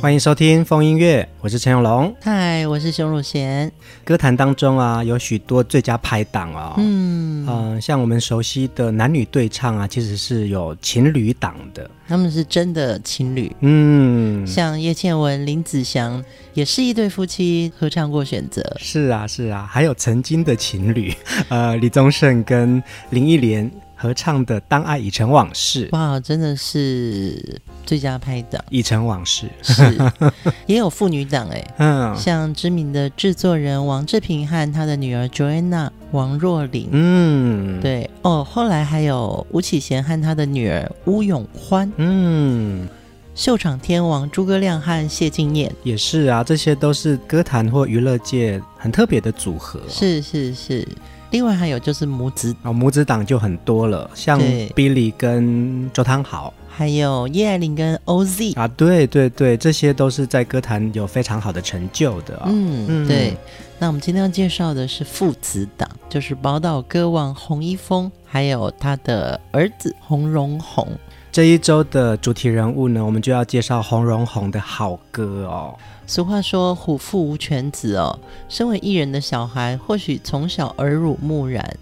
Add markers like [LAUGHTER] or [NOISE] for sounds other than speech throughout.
欢迎收听风音乐，我是陈永龙。嗨，我是熊汝贤。歌坛当中啊，有许多最佳拍档哦。嗯嗯、呃，像我们熟悉的男女对唱啊，其实是有情侣档的。他们是真的情侣。嗯，像叶倩文、林子祥也是一对夫妻合唱过《选择》。是啊，是啊，还有曾经的情侣，呃，李宗盛跟林忆莲。合唱的《当爱已成往事》，哇，真的是最佳拍档，《已成往事》是。[LAUGHS] 也有妇女档哎，嗯，像知名的制作人王志平和他的女儿 Joanna 王若琳，嗯，对。哦，后来还有吴启贤和他的女儿吴永欢，嗯，秀场天王诸葛亮和谢晋燕也是啊，这些都是歌坛或娱乐界很特别的组合，哦，是是是。另外还有就是母子哦，母子档就很多了，像 Billy 跟周汤豪，还有叶爱玲跟 OZ 啊，对对对，这些都是在歌坛有非常好的成就的，哦。嗯，嗯对。那我们今天要介绍的是父子档，就是宝岛歌王洪一峰，还有他的儿子洪荣宏。这一周的主题人物呢，我们就要介绍洪荣宏的好歌哦。俗话说“虎父无犬子”哦，身为艺人的小孩，或许从小耳濡目染，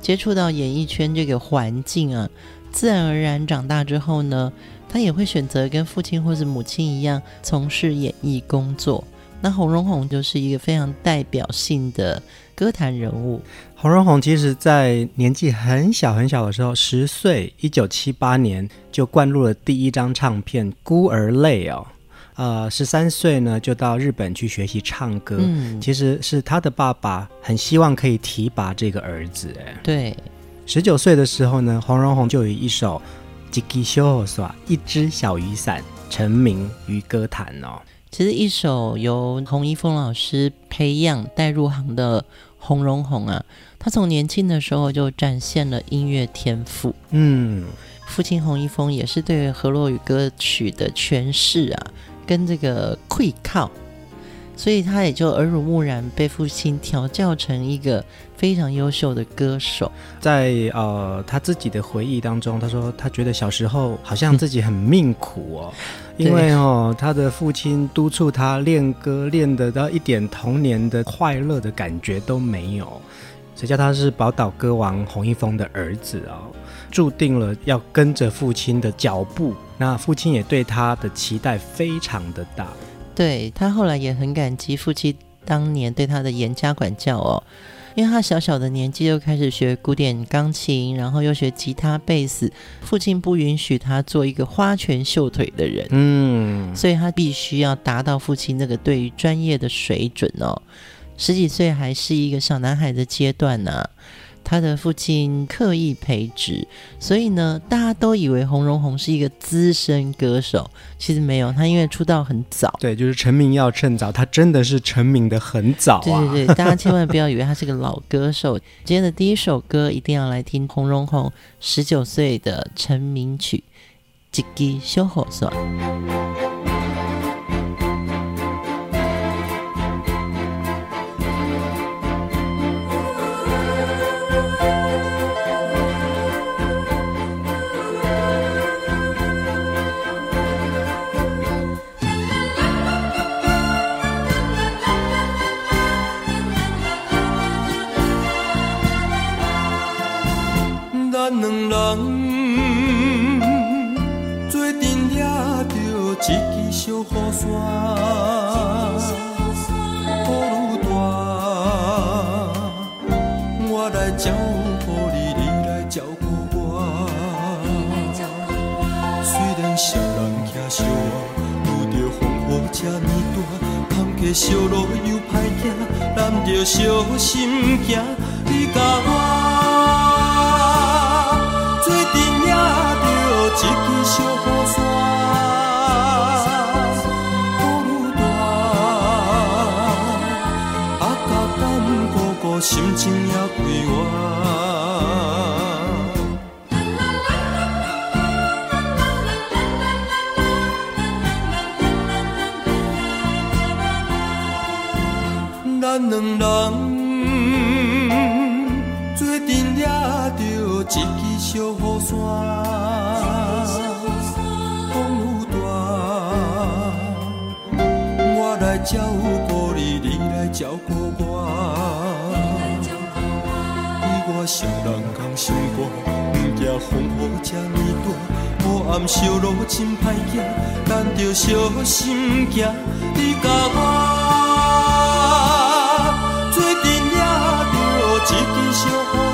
接触到演艺圈这个环境啊，自然而然长大之后呢，他也会选择跟父亲或者母亲一样从事演艺工作。那洪荣宏就是一个非常代表性的歌坛人物。洪荣宏其实在年纪很小很小的时候，十岁，一九七八年就灌录了第一张唱片《孤儿泪》哦。呃，十三岁呢，就到日本去学习唱歌。嗯，其实是他的爸爸很希望可以提拔这个儿子。哎，对。十九岁的时候呢，黄荣宏就以一首《一支小雨伞》一支小雨伞成名于歌坛哦。其实一首由洪一峰老师培养带入行的洪荣宏啊，他从年轻的时候就展现了音乐天赋。嗯，父亲洪一峰也是对河洛语歌曲的诠释啊。跟这个愧靠，所以他也就耳濡目染，被父亲调教成一个非常优秀的歌手。在呃他自己的回忆当中，他说他觉得小时候好像自己很命苦哦，因为哦他的父亲督促他练歌，练得到一点童年的快乐的感觉都没有。谁叫他是宝岛歌王洪一峰的儿子哦，注定了要跟着父亲的脚步。那父亲也对他的期待非常的大，对，他后来也很感激父亲当年对他的严加管教哦，因为他小小的年纪就开始学古典钢琴，然后又学吉他、贝斯，父亲不允许他做一个花拳绣腿的人，嗯，所以他必须要达到父亲那个对于专业的水准哦，十几岁还是一个小男孩的阶段呢、啊。他的父亲刻意培植，所以呢，大家都以为洪荣宏是一个资深歌手，其实没有，他因为出道很早，对，就是成名要趁早，他真的是成名的很早啊。对对对，大家千万不要以为他是个老歌手。今天的第一首歌一定要来听洪荣宏十九岁的成名曲《一支小雨伞》。小路又歹行，咱着小心行。你甲我做阵也着一两人做阵也着一支小雨伞，风愈大，我来照顾你，你来照顾我。你我双人同心肝，不惊风雨这呢大，黑暗小路真歹行，咱着小心行。你甲我。一支小雨伞，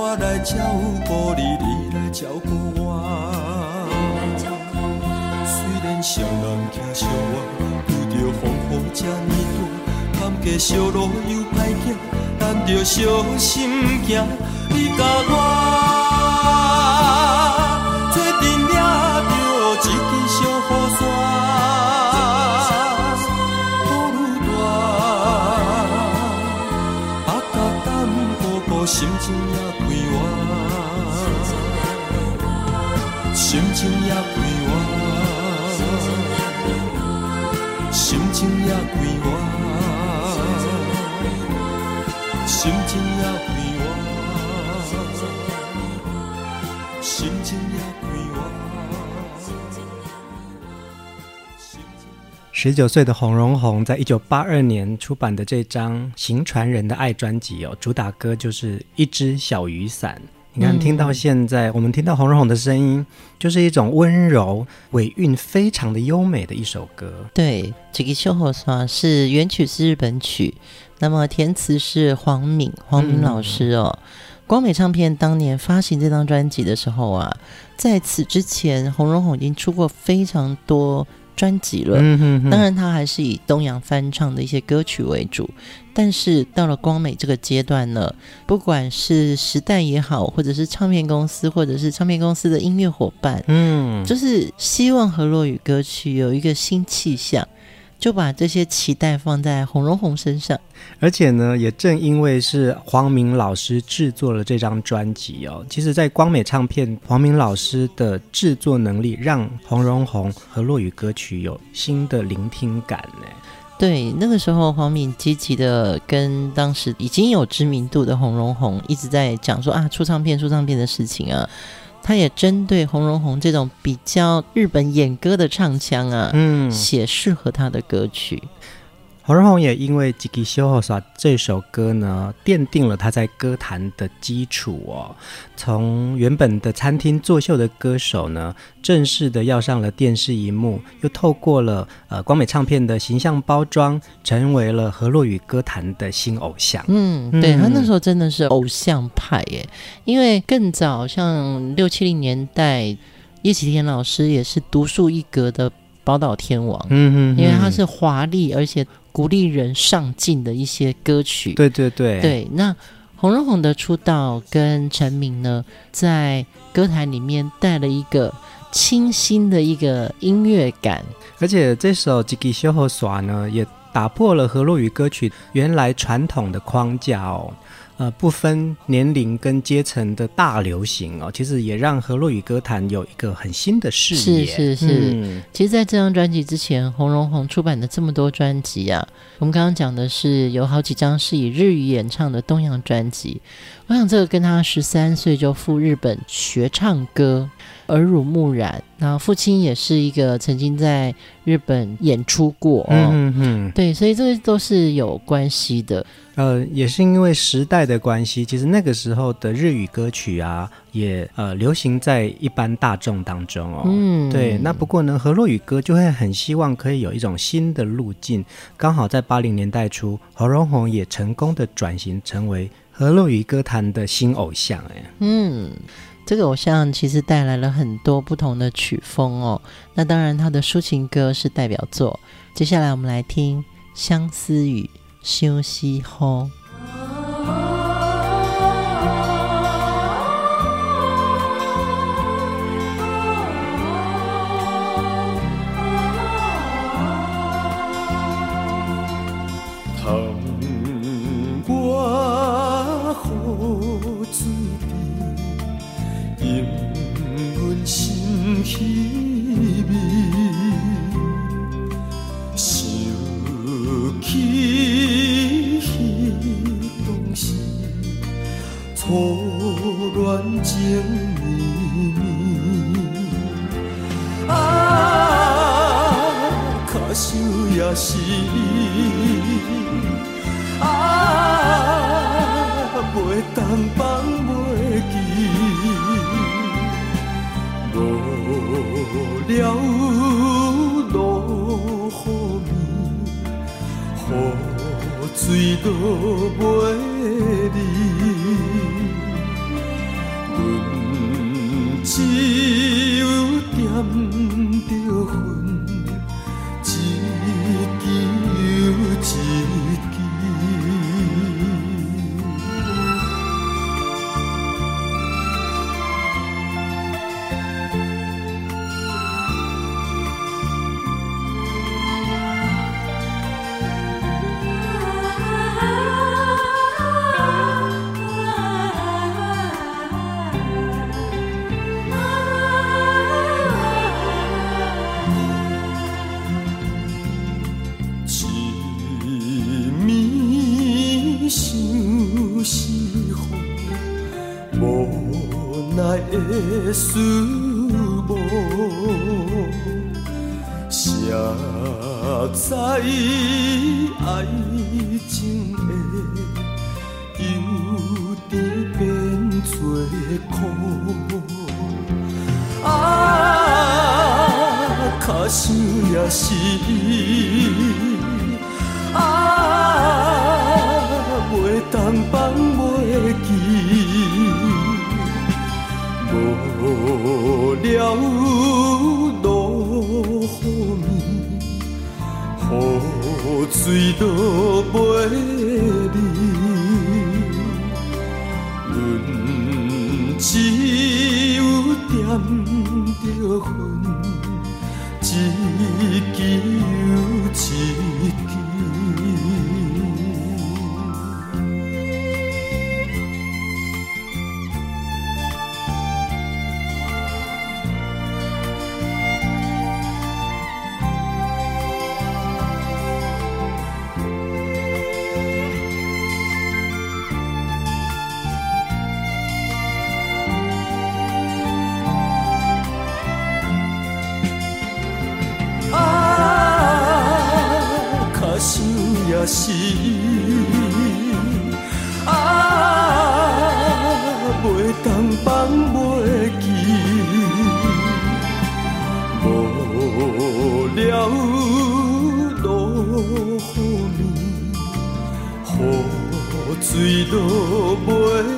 我来照顾你，你来照顾我。虽然双人行相偎，拄着风雨这呢大，坎坷小路又歹行，咱着小心行。你甲我。一支小雨伞，雨愈大，啊，甲咱哥哥心情也情也归我，心情也归我，心情也归我，心情也归我。十九岁的洪荣宏在一九八二年出版的这张《行船人的爱》专辑哦，主打歌就是一只小雨伞。你看，听到现在，嗯、我们听到洪荣宏的声音，就是一种温柔、尾韵非常的优美的一首歌。对，这个《小雨伞》是原曲是日本曲，那么填词是黄敏，黄敏老师哦。嗯、光美唱片当年发行这张专辑的时候啊，在此之前，洪荣宏已经出过非常多。专辑了，嗯、哼哼当然他还是以东洋翻唱的一些歌曲为主，但是到了光美这个阶段呢，不管是时代也好，或者是唱片公司，或者是唱片公司的音乐伙伴，嗯，就是希望和洛雨歌曲有一个新气象。就把这些期待放在洪荣宏身上，而且呢，也正因为是黄明老师制作了这张专辑哦，其实，在光美唱片，黄明老师的制作能力让洪荣宏和落雨歌曲有新的聆听感呢。对，那个时候黄敏积极的跟当时已经有知名度的洪荣宏一直在讲说啊，出唱片、出唱片的事情啊。他也针对洪荣宏这种比较日本演歌的唱腔啊，嗯，写适合他的歌曲。洪荣宏也因为《吉吉修后耍》这首歌呢，奠定了他在歌坛的基础哦。从原本的餐厅作秀的歌手呢，正式的要上了电视荧幕，又透过了呃光美唱片的形象包装，成为了河洛语歌坛的新偶像。嗯，对，他那时候真的是偶像派耶，因为更早像六七零年代，叶启田老师也是独树一格的宝岛天王。嗯嗯，因为它是华丽而且。鼓励人上进的一些歌曲，对对对，对。那洪荣红的出道跟成名呢，在歌坛里面带了一个清新的一个音乐感，而且这首《吉吉修和耍》呢，也打破了河洛语歌曲原来传统的框架哦。呃不分年龄跟阶层的大流行哦，其实也让和洛语歌坛有一个很新的视野。是是是，嗯、其实，在这张专辑之前，洪荣宏出版的这么多专辑啊，我们刚刚讲的是有好几张是以日语演唱的东洋专辑。我想这个跟他十三岁就赴日本学唱歌。耳濡目染，然后父亲也是一个曾经在日本演出过，哦，嗯嗯嗯，对，所以这个都是有关系的。呃，也是因为时代的关系，其实那个时候的日语歌曲啊，也呃流行在一般大众当中哦。嗯，对。那不过呢，河洛语歌就会很希望可以有一种新的路径，刚好在八零年代初，侯荣红也成功的转型成为和洛雨歌坛的新偶像，哎，嗯。这个偶像其实带来了很多不同的曲风哦，那当然他的抒情歌是代表作。接下来我们来听《相思雨》休息后。思慕，谁知爱情会由甜变作苦？啊，可惜也是。水都袂离，阮只有点着。是啊，袂当放袂记，无聊落雨暝，雨水落袂。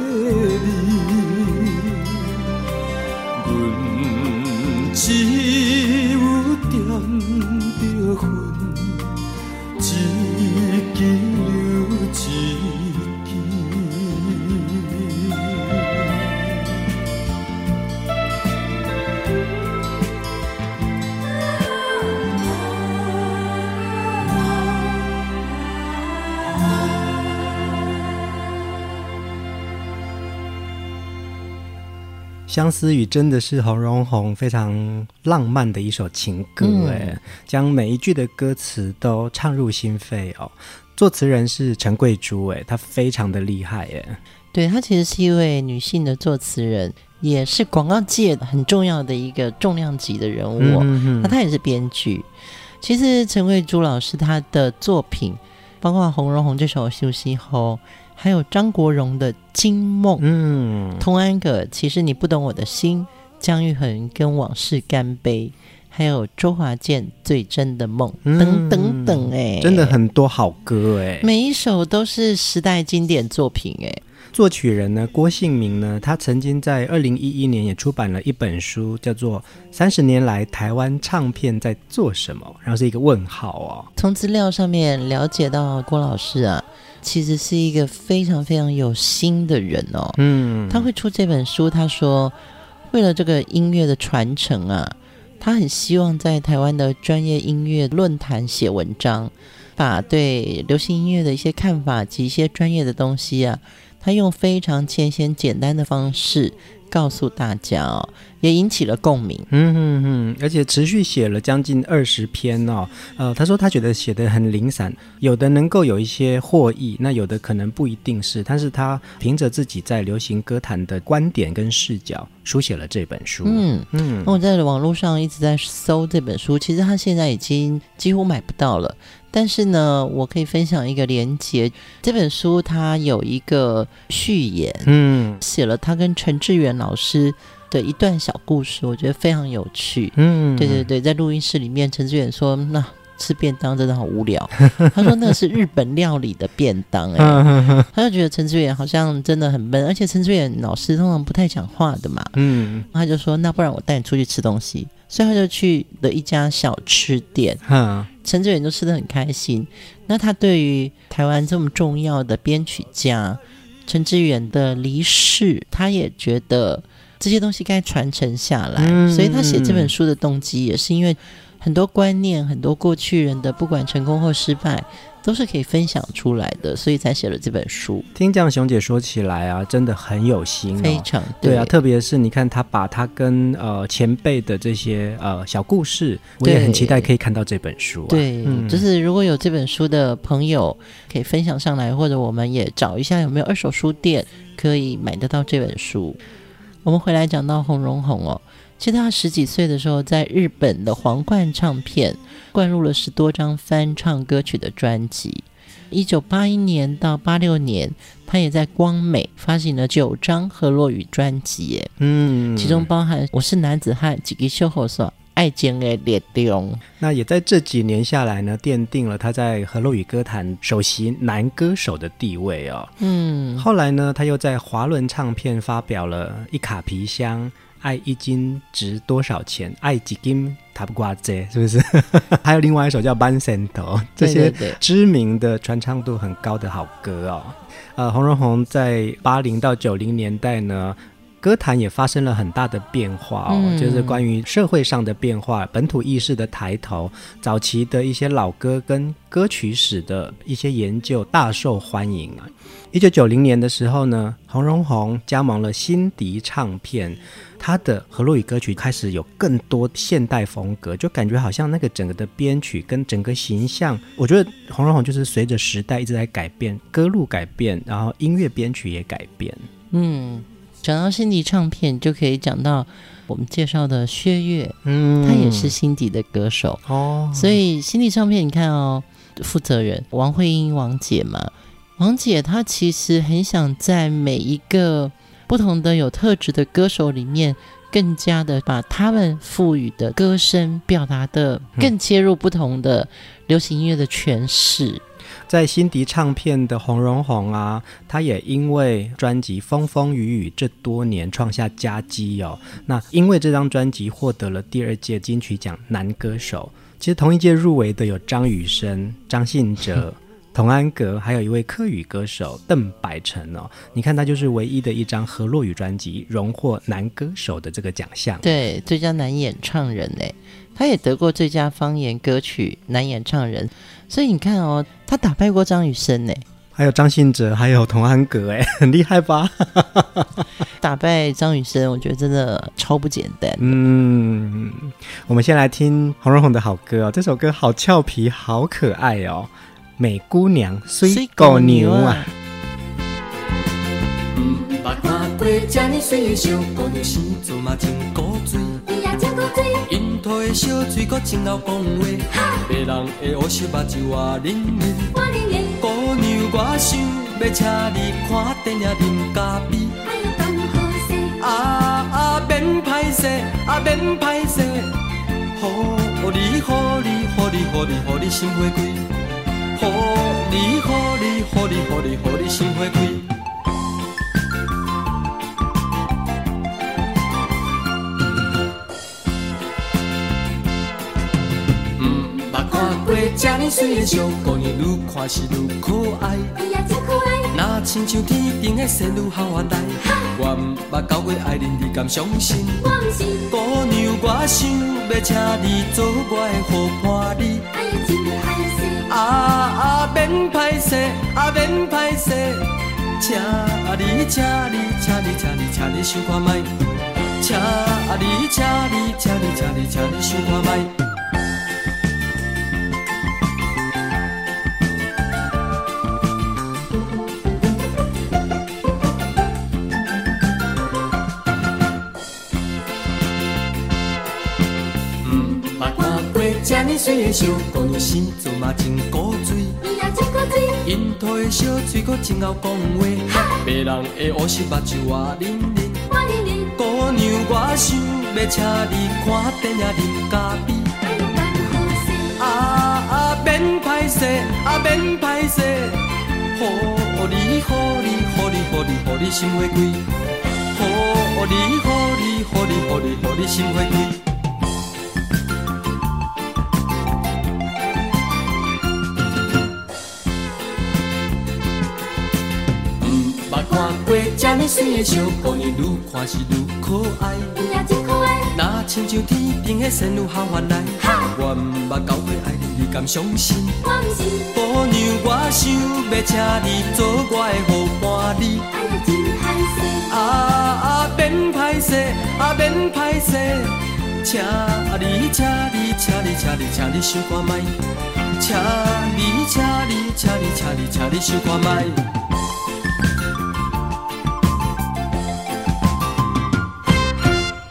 相思雨真的是洪荣宏非常浪漫的一首情歌，哎、嗯，将每一句的歌词都唱入心扉哦。作词人是陈桂珠，哎，她非常的厉害，哎，对，她其实是一位女性的作词人，也是广告界很重要的一个重量级的人物。那、嗯、她也是编剧。其实陈贵珠老师她的作品，包括洪荣宏这首《休息后》。还有张国荣的《惊梦》，嗯，童安格，其实你不懂我的心，姜育恒跟往事干杯，还有周华健最真的梦，嗯、等等等，哎，真的很多好歌，哎，每一首都是时代经典作品，哎，作曲人呢，郭信明呢，他曾经在二零一一年也出版了一本书，叫做《三十年来台湾唱片在做什么》，然后是一个问号哦。从资料上面了解到郭老师啊。其实是一个非常非常有心的人哦。嗯，他会出这本书，他说为了这个音乐的传承啊，他很希望在台湾的专业音乐论坛写文章，把对流行音乐的一些看法及一些专业的东西啊，他用非常浅显简单的方式。告诉大家哦，也引起了共鸣。嗯嗯嗯，而且持续写了将近二十篇哦。呃，他说他觉得写的很零散，有的能够有一些获益，那有的可能不一定是。但是他凭着自己在流行歌坛的观点跟视角，书写了这本书。嗯嗯，我在网络上一直在搜这本书，其实他现在已经几乎买不到了。但是呢，我可以分享一个连结。这本书它有一个序言，嗯，写了他跟陈志远老师的一段小故事，我觉得非常有趣。嗯，对对对，在录音室里面，陈志远说：“那吃便当真的好无聊。[LAUGHS] ”他说：“那是日本料理的便当。”哎，[LAUGHS] 他就觉得陈志远好像真的很闷，而且陈志远老师通常不太讲话的嘛。嗯，他就说：“那不然我带你出去吃东西。”所以他就去了一家小吃店，陈志远都吃得很开心。那他对于台湾这么重要的编曲家陈志远的离世，他也觉得这些东西该传承下来。嗯、所以他写这本书的动机也是因为很多观念，很多过去人的不管成功或失败。都是可以分享出来的，所以才写了这本书。听这样熊姐说起来啊，真的很有心哦，非常对，对啊。特别是你看，她把她跟呃前辈的这些呃小故事，我也很期待可以看到这本书啊。对，嗯，就是如果有这本书的朋友可以分享上来，或者我们也找一下有没有二手书店可以买得到这本书。我们回来讲到洪荣宏哦。其实他十几岁的时候，在日本的皇冠唱片灌入了十多张翻唱歌曲的专辑。一九八一年到八六年，他也在光美发行了九张河洛语专辑，嗯，其中包含《我是男子汉》、《几个秀后所爱情的列中》。那也在这几年下来呢，奠定了他在河洛语歌坛首席男歌手的地位哦。嗯，后来呢，他又在华伦唱片发表了一卡皮箱。爱一斤值多少钱？爱几斤他不挂这，是不是？[LAUGHS] 还有另外一首叫《半仙头》，这些知名的传唱度很高的好歌哦。呃，洪荣宏在八零到九零年代呢，歌坛也发生了很大的变化哦，嗯、就是关于社会上的变化、本土意识的抬头、早期的一些老歌跟歌曲史的一些研究大受欢迎啊。一九九零年的时候呢，洪荣宏加盟了新迪唱片。他的和洛语歌曲开始有更多现代风格，就感觉好像那个整个的编曲跟整个形象，我觉得洪荣宏就是随着时代一直在改变，歌路改变，然后音乐编曲也改变。嗯，讲到新迪唱片，就可以讲到我们介绍的薛岳，嗯，他也是新迪的歌手哦。所以新迪唱片，你看哦，负责人王慧英王姐嘛，王姐她其实很想在每一个。不同的有特质的歌手里面，更加的把他们赋予的歌声表达的更切入不同的流行音乐的诠释。在新迪唱片的洪荣宏啊，他也因为专辑《风风雨雨》这多年创下佳绩哦。那因为这张专辑获得了第二届金曲奖男歌手。其实同一届入围的有张雨生、张信哲。童安格，还有一位客语歌手邓百成哦，你看他就是唯一的一张河洛语专辑荣获男歌手的这个奖项，对，最佳男演唱人呢，他也得过最佳方言歌曲男演唱人，所以你看哦，他打败过张雨生呢。还有张信哲，还有童安格，哎，[LAUGHS] 很厉害吧？[LAUGHS] 打败张雨生，我觉得真的超不简单。嗯，我们先来听洪荣宏的好歌哦，这首歌好俏皮，好可爱哦，《美姑娘水姑娘》啊。的小水阁真会讲话，别人的乌色目睭我忍忍。姑娘，我想要请你看电影啉咖啡。啊啊，免歹势，啊免歹势，予你，予你，予你，予你，予你心花开。予你，予你，予你，予你，予你心花开。这么水的小姑娘，愈看是愈可爱。哎呀，真可爱！若亲像天顶的仙女下凡来，我毋捌交过爱人，你敢相信？我毋信。姑娘，我想要请你做我的好伴侣。哎呀，真歹势！啊啊，免歹势，啊免歹势，请你，请你，请你，请你，请你想看麦。请你，请你，请你，请你，请你想看麦。的小姑娘，生做嘛真古锥。伊也真古锥。樱桃的小嘴阁真会讲话。别人的乌色目睭我忍忍。我忍忍。姑娘，我想要请你看电影啉咖啡。啊啊，免歹势，啊免歹势，予你，予你，予你，予你，予你心花开。予你，予你，予你，予你，予你心花开。这么水的小姑娘，愈看是愈可爱。伊也真可爱。若亲像天顶的仙女下凡来，我毋捌交过爱你，你敢相信？我毋信。姑娘，我想要请你做我的好伴侣。哎呀，真歹势！啊啊，免歹势，啊免歹势，请你，请你，请你，请你，请你想看觅。请你，请你，请你，请你，请你想看觅。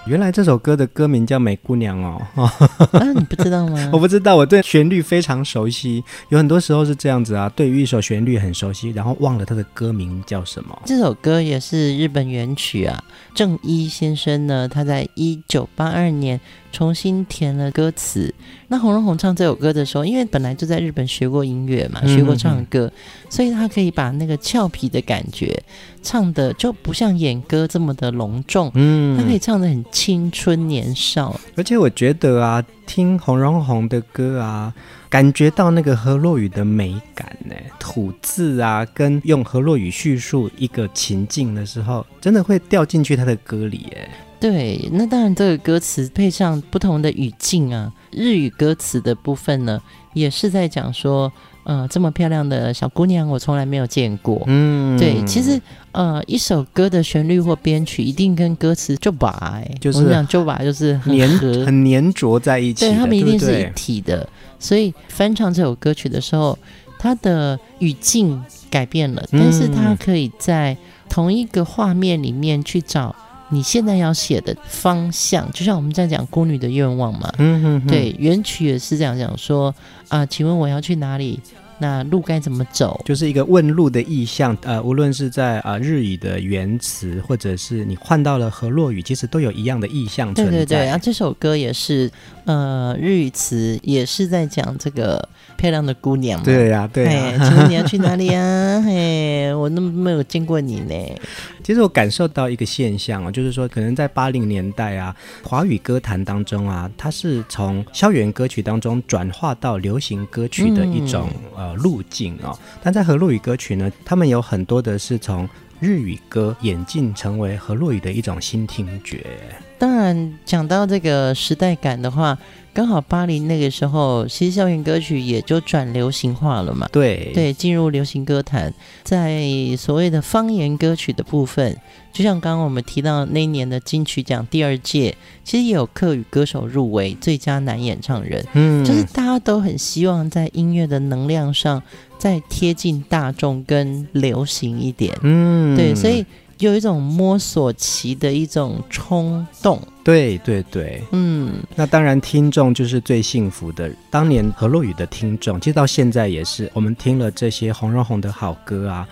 原来这首歌的歌名叫《美姑娘》哦，[LAUGHS] 啊，你不知道吗？[LAUGHS] 我不知道，我对旋律非常熟悉。有很多时候是这样子啊，对于一首旋律很熟悉，然后忘了它的歌名叫什么。这首歌也是日本原曲啊，正一先生呢，他在一九八二年重新填了歌词。那红荣红唱这首歌的时候，因为本来就在日本学过音乐嘛，学过唱歌，嗯、所以他可以把那个俏皮的感觉唱的就不像演歌这么的隆重，嗯，他可以唱的很青春年少。而且我觉得啊，听红荣红的歌啊，感觉到那个河洛语的美感呢，吐字啊，跟用河洛语叙述一个情境的时候，真的会掉进去他的歌里，哎。对，那当然，这个歌词配上不同的语境啊，日语歌词的部分呢，也是在讲说，呃，这么漂亮的小姑娘，我从来没有见过。嗯，对，其实，呃，一首歌的旋律或编曲，一定跟歌词就把，就是讲就把，就是很粘很粘着在一起，对，他们一定是一体的。所以翻唱这首歌曲的时候，它的语境改变了，但是它可以在同一个画面里面去找。你现在要写的方向，就像我们在讲《孤女的愿望》嘛，嗯哼哼，对，原曲也是这样讲说啊，请问我要去哪里？那路该怎么走？就是一个问路的意象，呃，无论是在啊、呃、日语的原词，或者是你换到了河洛语，其实都有一样的意象存在。对对对，啊，这首歌也是，呃，日语词也是在讲这个漂亮的姑娘嘛。对呀、啊，对呀、啊。请问你要去哪里啊？嘿，我那么没有见过你呢。其实我感受到一个现象啊，就是说，可能在八零年代啊，华语歌坛当中啊，它是从校园歌曲当中转化到流行歌曲的一种、嗯、呃路径哦。但在和洛语歌曲呢，他们有很多的是从日语歌演进成为和洛语的一种新听觉。当然，讲到这个时代感的话。刚好巴黎那个时候，其实校园歌曲也就转流行化了嘛。对对，进入流行歌坛，在所谓的方言歌曲的部分，就像刚刚我们提到那一年的金曲奖第二届，其实也有客语歌手入围最佳男演唱人。嗯，就是大家都很希望在音乐的能量上再贴近大众跟流行一点。嗯，对，所以。有一种摸索期的一种冲动，对对对，嗯，那当然听众就是最幸福的。当年何洛雨的听众，其实到现在也是，我们听了这些洪荣宏的好歌啊。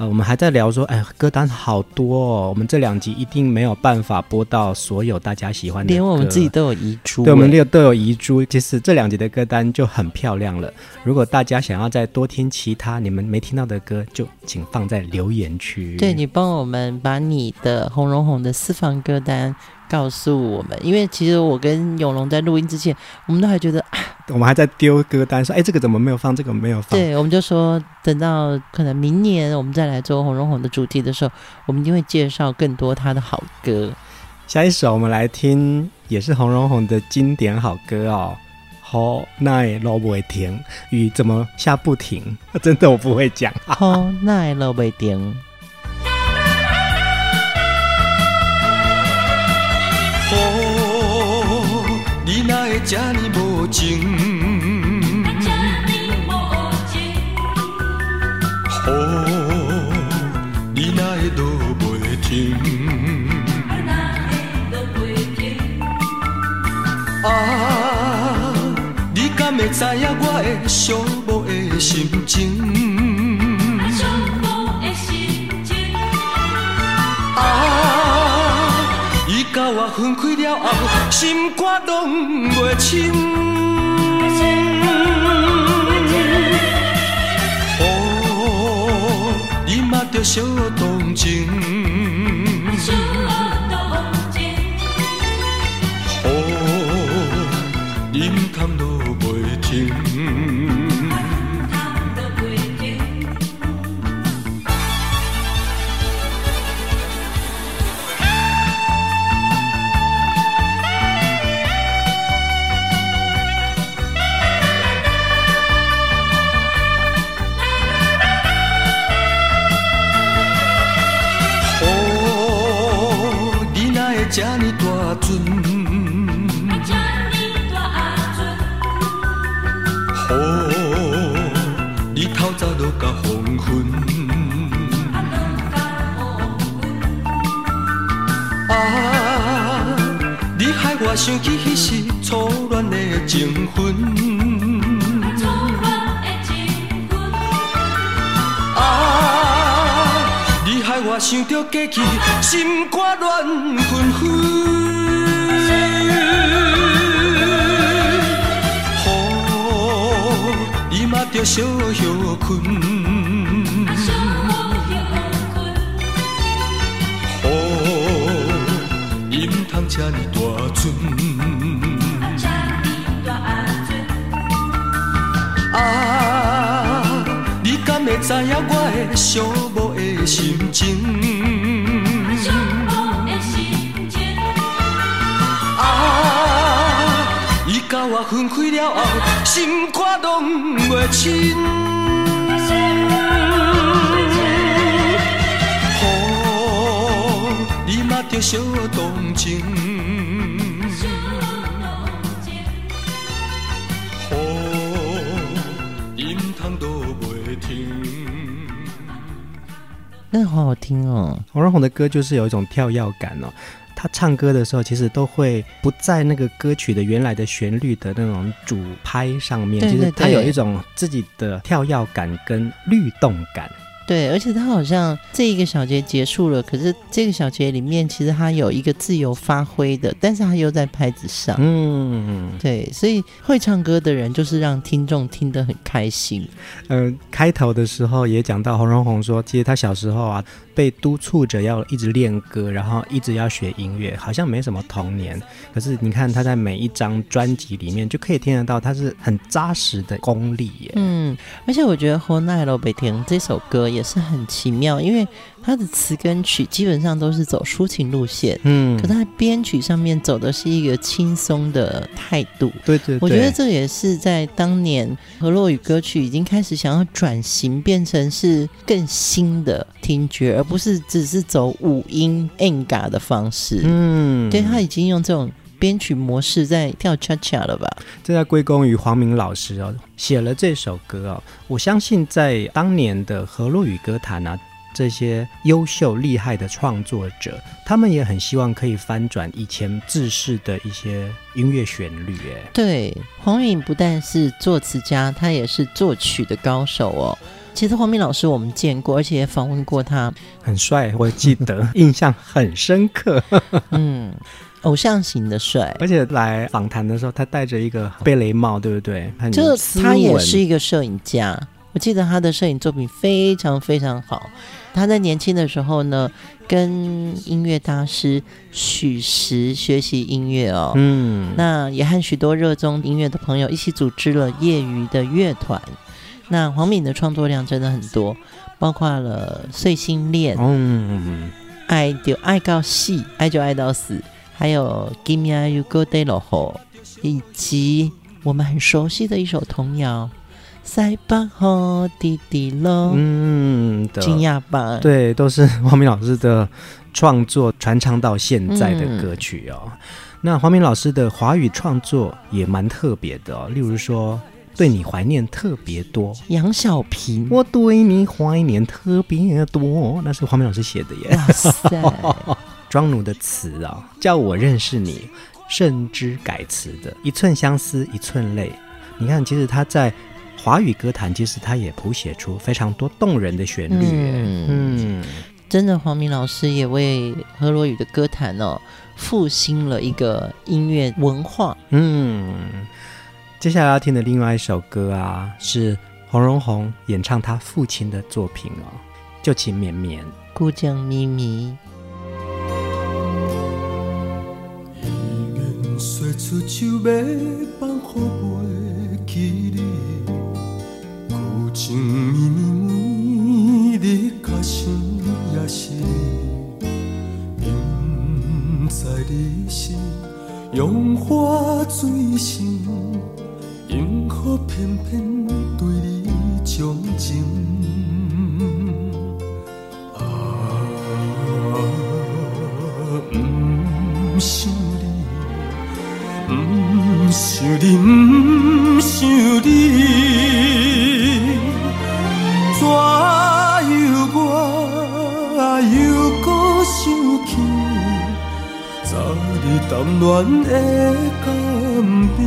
呃，我们还在聊说，哎，歌单好多哦，我们这两集一定没有办法播到所有大家喜欢的歌，连我们自己都有遗珠，对，我们都有遗珠。其实这两集的歌单就很漂亮了。如果大家想要再多听其他你们没听到的歌，就请放在留言区。对，你帮我们把你的红荣红的私房歌单告诉我们，因为其实我跟永龙在录音之前，我们都还觉得，我们还在丢歌单，说，哎，这个怎么没有放？这个没有放。对，我们就说，等到可能明年我们再来做洪荣宏的主题的时候，我们一定会介绍更多他的好歌。下一首我们来听，也是红荣红的经典好歌哦。好，那老不会停，雨怎么下不停？[LAUGHS] 真的我不会讲。好，[LAUGHS] 那老不会停。这呢无情，雨你哪会落袂停？啊，你敢会知影我的寂寞的心情？分开了后，心肝拢袂清。哦，你嘛着小动情。我想起彼时初恋的情分。我想着过去，心肝乱纷纷。雨，你嘛着小歇困。你唔通这呢大船。啊，你敢会知影我的寂寞的心情？啊，伊甲我分开了后，心肝拢袂清。着小动情。那好好听哦，洪荣宏的歌就是有一种跳跃感哦。他唱歌的时候，其实都会不在那个歌曲的原来的旋律的那种主拍上面，其实他有一种自己的跳跃感跟律动感。对，而且他好像这一个小节结束了，可是这个小节里面其实他有一个自由发挥的，但是他又在拍子上，嗯，对，所以会唱歌的人就是让听众听得很开心。嗯、呃，开头的时候也讲到洪荣宏说，其实他小时候啊。被督促着要一直练歌，然后一直要学音乐，好像没什么童年。可是你看他在每一张专辑里面，就可以听得到他是很扎实的功力耶。嗯，而且我觉得《好奈罗北田》这首歌也是很奇妙，因为他的词跟曲基本上都是走抒情路线，嗯，可他在编曲上面走的是一个轻松的态度。对，对对，我觉得这也是在当年河洛语歌曲已经开始想要转型，变成是更新的听觉，而不是只是走五音 enga 的方式。嗯，对，他已经用这种。编曲模式在跳恰恰了吧？这要归功于黄明老师哦，写了这首歌哦。我相信在当年的河洛语歌坛啊，这些优秀厉害的创作者，他们也很希望可以翻转以前制式的一些音乐旋律。哎，对，黄明不但是作词家，他也是作曲的高手哦。其实黄明老师我们见过，而且也访问过他，很帅，我记得 [LAUGHS] 印象很深刻。[LAUGHS] 嗯。偶像型的帅，而且来访谈的时候，他戴着一个贝雷帽，对不对？这他也是一个摄影家，我记得他的摄影作品非常非常好。他在年轻的时候呢，跟音乐大师许石学习音乐哦，嗯，那也和许多热衷音乐的朋友一起组织了业余的乐团。那黄敏的创作量真的很多，包括了《碎心恋》，嗯，爱就爱到死，爱就爱到死。还有《Give Me a You Good Day》以及我们很熟悉的一首童谣《塞巴河滴滴喽》。嗯，惊讶吧？对，都是黄明老师的创作，传唱到现在的歌曲哦。嗯、那黄明老师的华语创作也蛮特别的哦，例如说《对你怀念特别多》，杨小平，我对你怀念特别多，那是黄明老师写的耶。哇塞！[LAUGHS] 庄奴的词啊，叫我认识你，甚至改词的一寸相思一寸泪。你看，其实他在华语歌坛，其实他也谱写出非常多动人的旋律。嗯，嗯真的，黄明老师也为何罗宇的歌坛哦复兴了一个音乐文化。嗯，接下来要听的另外一首歌啊，是洪荣宏演唱他父亲的作品哦，《旧情绵绵》，故乡咪咪。出手要放予袂记你，旧情绵绵，你较想也是你，不知你是用花水仙，因何偏偏对你钟情？啊，不想你。不想你，不想你，怎样我又搁想起昨日谈恋的甘甜。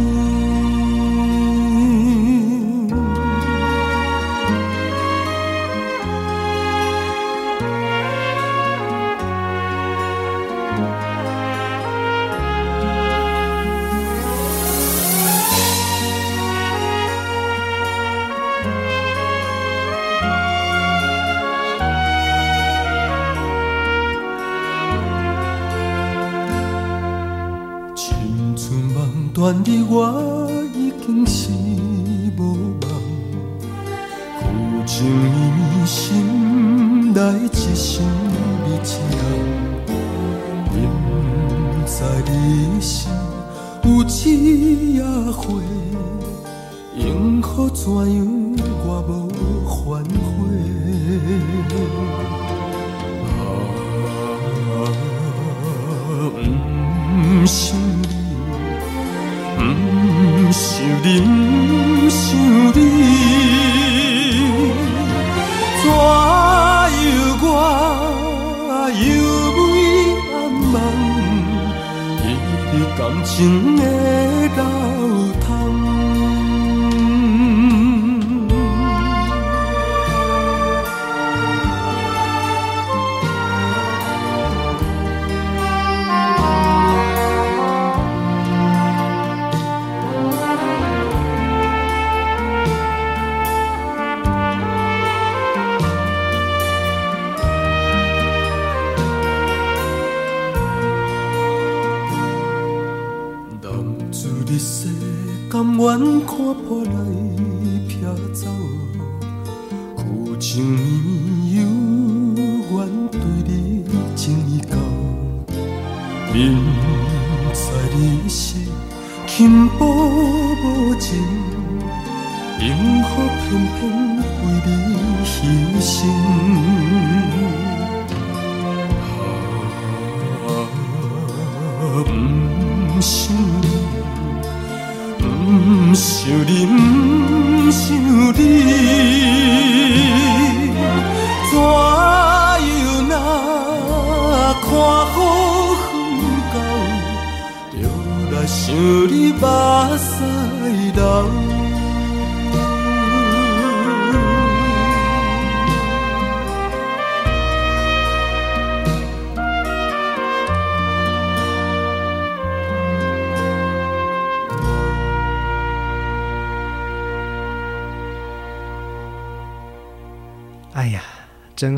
愿你我已经是无望，旧情绵绵心内一生一场，明知你是有枝也花，应何怎样轻薄无情，幸福偏偏为你牺牲？不想你，不想你，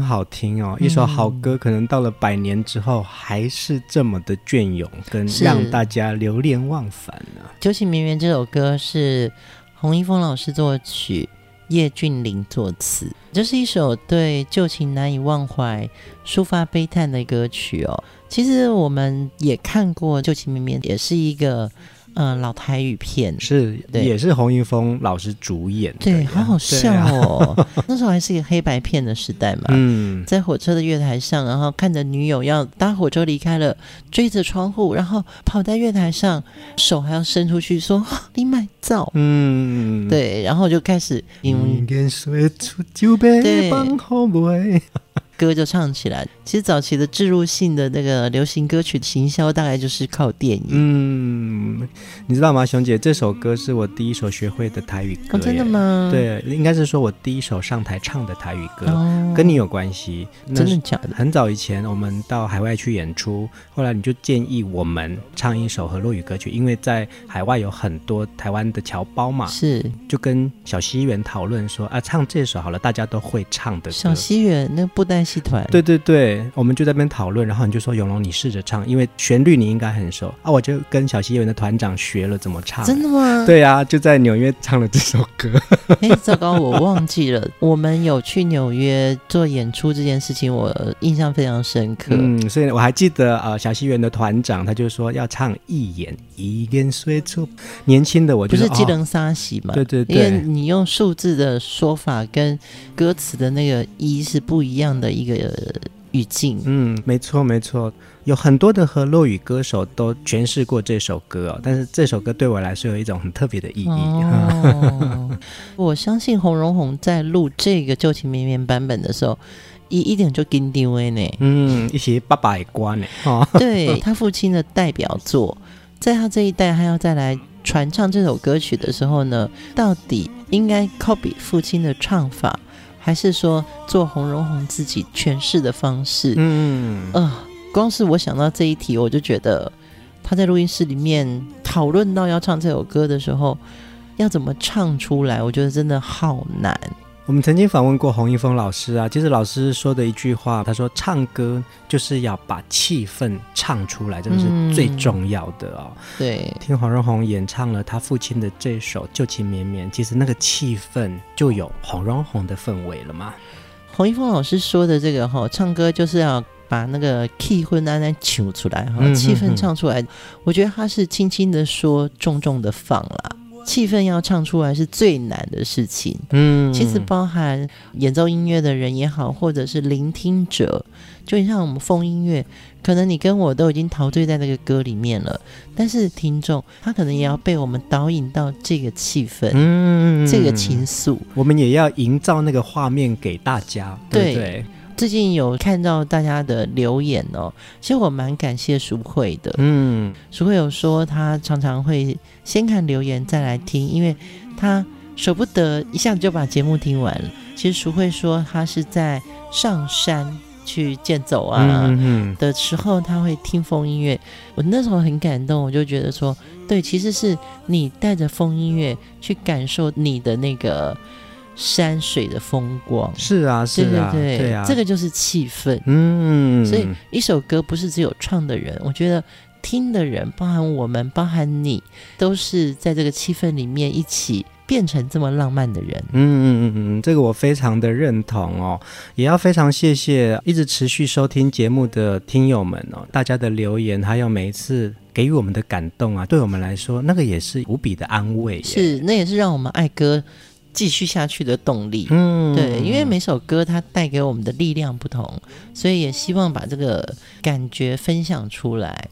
好听哦！一首好歌，可能到了百年之后，还是这么的隽永，跟让大家流连忘返呢、啊。《旧情绵绵》这首歌是洪一峰老师作曲，叶俊麟作词，这是一首对旧情难以忘怀、抒发悲叹的歌曲哦。其实我们也看过《旧情绵绵》，也是一个。嗯，老台语片。是，也是洪一峰老师主演的，对，好好笑哦。啊、[LAUGHS] 那时候还是一个黑白片的时代嘛，嗯，在火车的月台上，然后看着女友要搭火车离开了，追着窗户，然后跑在月台上，手还要伸出去说：“你买皂。”嗯，对，然后就开始，嗯，对。歌就唱起来。其实早期的置入性的那个流行歌曲的行销，大概就是靠电影。嗯，你知道吗，熊姐？这首歌是我第一首学会的台语歌。哦，真的吗？对，应该是说我第一首上台唱的台语歌，哦、跟你有关系。真的假的？很早以前，我们到海外去演出，后来你就建议我们唱一首和洛语歌曲，因为在海外有很多台湾的侨胞嘛。是，就跟小西园讨论说啊，唱这首好了，大家都会唱的歌。小西园那布袋戏团，对对对，我们就在那边讨论，然后你就说永龙，你试着唱，因为旋律你应该很熟啊。我就跟小西园的团长学了怎么唱。真的吗？对啊，就在纽约唱了这首歌。[LAUGHS] 哎，糟糕，我忘记了。[LAUGHS] 我们有去纽约做演出这件事情，我印象非常深刻。嗯，所以我还记得呃，小西园的团长他就说要唱一眼一眼说出年轻的我就，不是技能沙喜嘛？对对对，因为你用数字的说法跟歌词的那个一是不一样的。一个语境，嗯，没错没错，有很多的和落语歌手都诠释过这首歌哦，但是这首歌对我来说有一种很特别的意义。哦、[LAUGHS] 我相信洪荣宏在录这个旧情绵绵版本的时候，一一点就跟定位呢，嗯，一些爸爸也关呢，哦、[LAUGHS] 对他父亲的代表作，在他这一代还要再来传唱这首歌曲的时候呢，到底应该 copy 父亲的唱法？还是说做红荣红自己诠释的方式？嗯呃，光是我想到这一题，我就觉得他在录音室里面讨论到要唱这首歌的时候，要怎么唱出来？我觉得真的好难。我们曾经访问过洪一峰老师啊，其实老师说的一句话，他说唱歌就是要把气氛唱出来，这个是最重要的哦。嗯、对，听黄荣宏演唱了他父亲的这首《旧情绵绵》，其实那个气氛就有黄荣宏的氛围了嘛。洪一峰老师说的这个哈，唱歌就是要把那个气氛安安求出来哈，气氛唱出来，嗯、哼哼，我觉得他是轻轻的说，重重的放啦。气氛要唱出来是最难的事情。嗯，其实包含演奏音乐的人也好，或者是聆听者，就像我们风音乐，可能你跟我都已经陶醉在那个歌里面了，但是听众他可能也要被我们导引到这个气氛，嗯，这个情愫，我们也要营造那个画面给大家，对对？对最近有看到大家的留言哦，其实我蛮感谢淑慧的。嗯，淑慧有说她常常会先看留言再来听，因为她舍不得一下子就把节目听完了。其实淑慧说她是在上山去健走啊的时候，她会听风音乐。我那时候很感动，我就觉得说，对，其实是你带着风音乐去感受你的那个。山水的风光是啊，是啊，对对对，对啊，这个就是气氛。嗯，所以一首歌不是只有唱的人，我觉得听的人，包含我们，包含你，都是在这个气氛里面一起变成这么浪漫的人。嗯嗯嗯嗯，这个我非常的认同哦，也要非常谢谢一直持续收听节目的听友们哦，大家的留言还有每一次给予我们的感动啊，对我们来说那个也是无比的安慰。是，那也是让我们爱歌继续下去的动力，嗯，对，因为每首歌它带给我们的力量不同，所以也希望把这个感觉分享出来。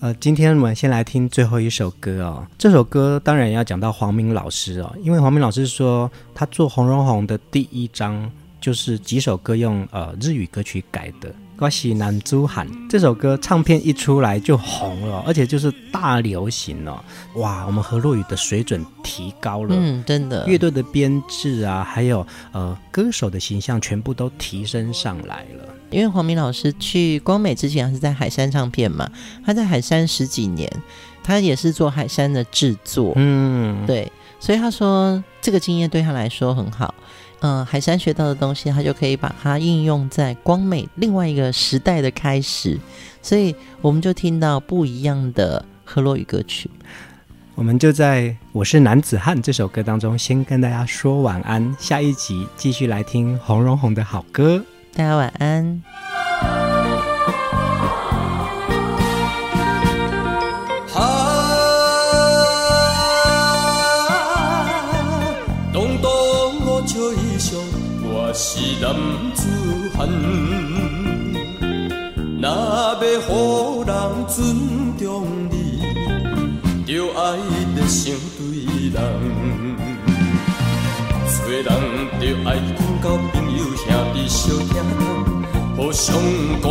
呃，今天我们先来听最后一首歌哦。这首歌当然要讲到黄明老师哦，因为黄明老师说他做《红荣红》的第一章就是几首歌用呃日语歌曲改的。我是男子汉这首歌唱片一出来就红了，而且就是大流行了。哇，我们何洛雨的水准提高了，嗯，真的，乐队的编制啊，还有呃歌手的形象全部都提升上来了。因为黄明老师去光美之前是在海山唱片嘛，他在海山十几年，他也是做海山的制作，嗯，对，所以他说这个经验对他来说很好。嗯，海山学到的东西，他就可以把它应用在光美另外一个时代的开始，所以我们就听到不一样的河洛语歌曲。我们就在《我是男子汉》这首歌当中，先跟大家说晚安，下一集继续来听洪荣宏的好歌。大家晚安。好人尊重你，就爱热心对人。做人就爱讲交朋友兄弟相疼疼，互相鼓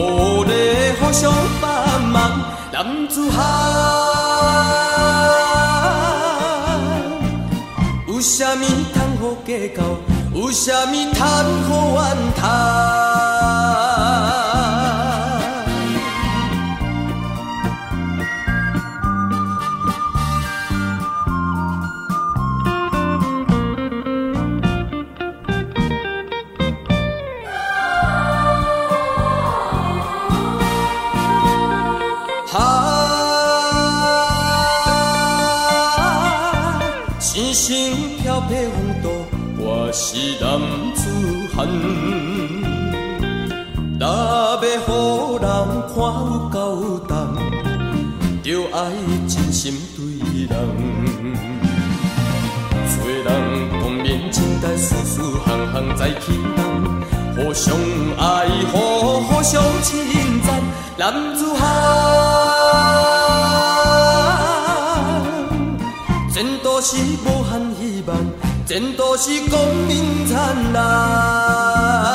励，互相帮忙。男子汉有啥物通好计较？有啥物通好怨叹？爱真心对人。做人光明正大，事事行行在其中，互相爱护，互相称赞。男子汉，前途是无限希望。前途是光明灿烂。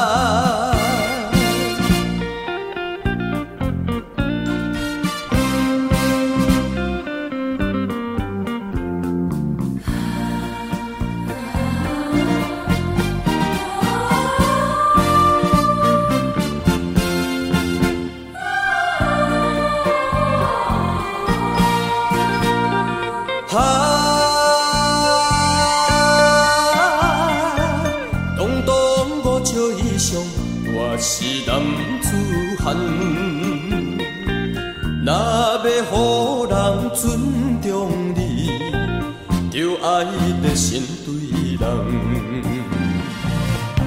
心对人。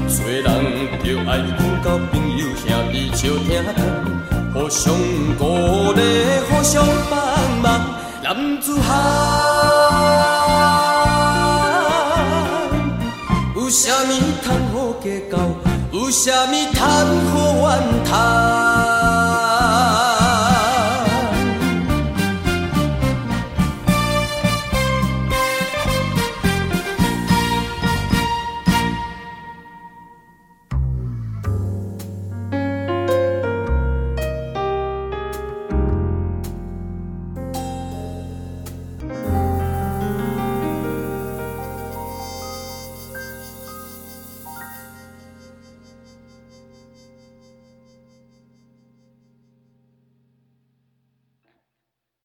做人就爱有交朋友，兄弟笑听听，互相鼓励，互相帮忙，男子汉。有啥物通好计较？有啥物通好怨叹？